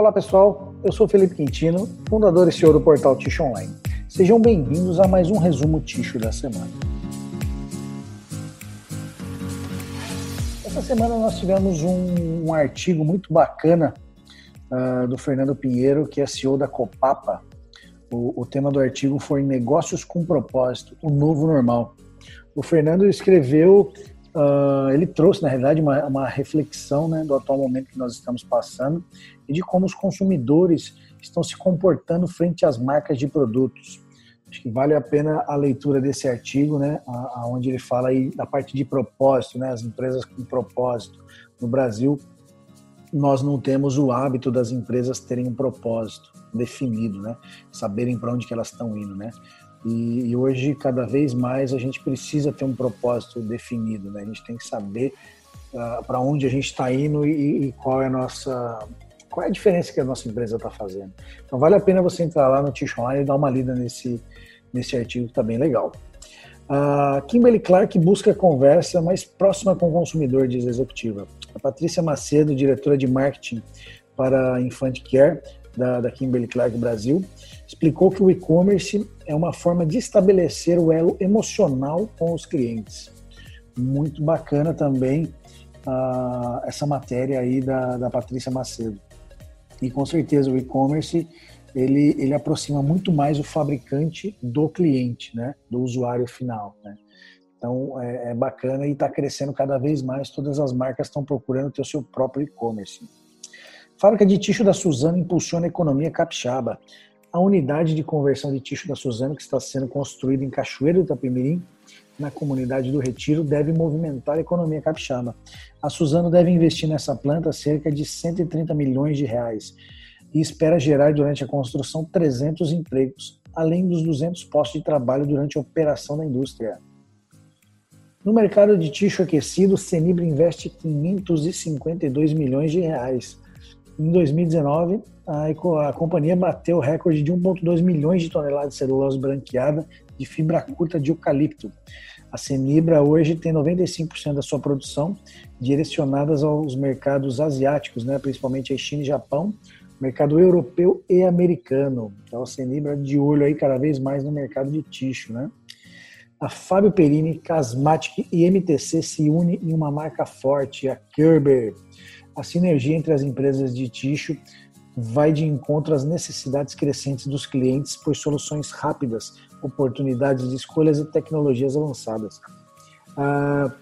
Olá pessoal, eu sou Felipe Quintino, fundador e CEO do portal Ticho Online. Sejam bem-vindos a mais um resumo Ticho da semana. Essa semana nós tivemos um, um artigo muito bacana uh, do Fernando Pinheiro, que é CEO da Copapa. O, o tema do artigo foi Negócios com Propósito, o Novo Normal. O Fernando escreveu Uh, ele trouxe, na realidade, uma, uma reflexão né, do atual momento que nós estamos passando e de como os consumidores estão se comportando frente às marcas de produtos. Acho que vale a pena a leitura desse artigo, né, onde ele fala aí da parte de propósito, né, as empresas com propósito. No Brasil, nós não temos o hábito das empresas terem um propósito definido, né, saberem para onde que elas estão indo, né. E, e, hoje, cada vez mais, a gente precisa ter um propósito definido, né? A gente tem que saber uh, ah, para onde a gente está indo e, e, qual é a nossa qual é a diferença que a nossa empresa está fazendo. Então, vale a pena você entrar lá no Tish Online e dar uma lida nesse, nesse artigo que está bem legal. A Kimberly Clark busca conversa mais próxima com o consumidor, diz a executiva. A Patrícia Macedo, diretora de marketing para Infant Care, da, da Kimberly Clark Brasil, explicou que o e-commerce é uma forma de estabelecer o elo emocional com os clientes. Muito bacana também uh, essa matéria aí da, da Patrícia Macedo. E com certeza o e-commerce ele, ele aproxima muito mais o fabricante do cliente, né, do usuário final. Né? Então é, é bacana e está crescendo cada vez mais. Todas as marcas estão procurando ter o seu próprio e-commerce. Fábrica de tixo da Suzano impulsiona a economia capixaba. A unidade de conversão de tixo da Suzano, que está sendo construída em Cachoeiro do Itapemirim, na comunidade do Retiro, deve movimentar a economia capixaba. A Suzano deve investir nessa planta cerca de 130 milhões de reais e espera gerar durante a construção 300 empregos, além dos 200 postos de trabalho durante a operação da indústria. No mercado de tixo aquecido, Senibra investe 552 milhões de reais em 2019, a, a companhia bateu o recorde de 1,2 milhões de toneladas de celulose branqueada de fibra curta de eucalipto. A Senibra hoje tem 95% da sua produção direcionadas aos mercados asiáticos, né, principalmente a China e Japão, mercado europeu e americano. Então a Senibra de olho aí cada vez mais no mercado de tixo, né? A Fábio Perini, Casmatic e MTC se unem em uma marca forte, a Kerber. A sinergia entre as empresas de tixo vai de encontro às necessidades crescentes dos clientes por soluções rápidas, oportunidades de escolhas e tecnologias avançadas. Ah,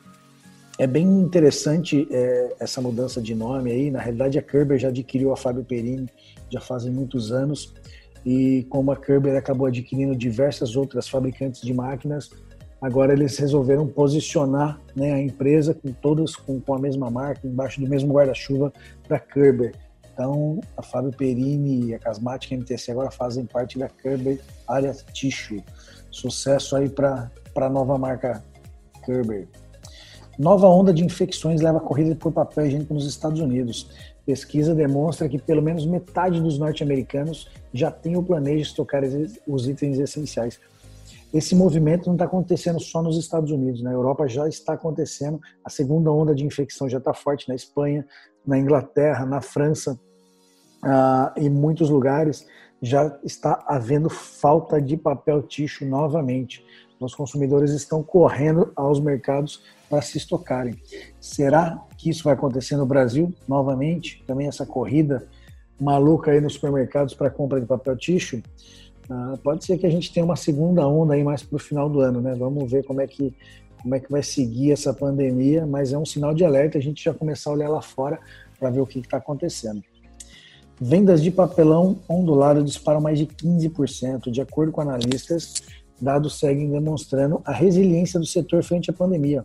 é bem interessante é, essa mudança de nome aí. Na realidade, a Kerber já adquiriu a Fábio Perini já fazem muitos anos e como a Kerber acabou adquirindo diversas outras fabricantes de máquinas, Agora eles resolveram posicionar né, a empresa com todas com, com a mesma marca, embaixo do mesmo guarda-chuva para Kerber. Então, a Fábio Perini e a Casmatic MTC agora fazem parte da Kerber Área Tissue. Sucesso aí para a nova marca Kerber. Nova onda de infecções leva a corrida por papel higiênico nos Estados Unidos. Pesquisa demonstra que pelo menos metade dos norte-americanos já tem o planejo de estocar os itens essenciais esse movimento não está acontecendo só nos Estados Unidos, na Europa já está acontecendo. A segunda onda de infecção já está forte na Espanha, na Inglaterra, na França, ah, em muitos lugares já está havendo falta de papel ticho novamente. Os consumidores estão correndo aos mercados para se estocarem. Será que isso vai acontecer no Brasil novamente? Também essa corrida maluca aí nos supermercados para compra de papel ticho? Ah, pode ser que a gente tenha uma segunda onda aí mais para o final do ano, né? Vamos ver como é que como é que vai seguir essa pandemia, mas é um sinal de alerta a gente já começar a olhar lá fora para ver o que está acontecendo. Vendas de papelão ondulado disparam mais de 15%, de acordo com analistas. Dados seguem demonstrando a resiliência do setor frente à pandemia.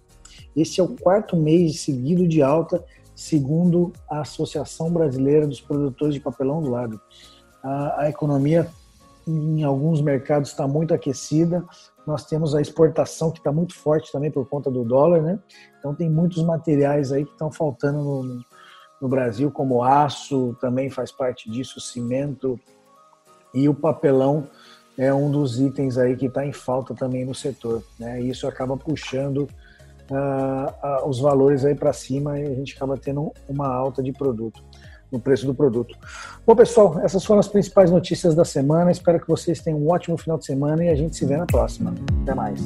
Esse é o quarto mês seguido de alta, segundo a Associação Brasileira dos Produtores de Papelão ondulado. A, a economia em alguns mercados está muito aquecida. Nós temos a exportação que está muito forte também por conta do dólar, né? Então tem muitos materiais aí que estão faltando no, no Brasil, como aço, também faz parte disso, cimento e o papelão é um dos itens aí que está em falta também no setor, né? E isso acaba puxando uh, uh, os valores aí para cima e a gente acaba tendo uma alta de produto. No preço do produto. Bom, pessoal, essas foram as principais notícias da semana. Espero que vocês tenham um ótimo final de semana e a gente se vê na próxima. Até mais.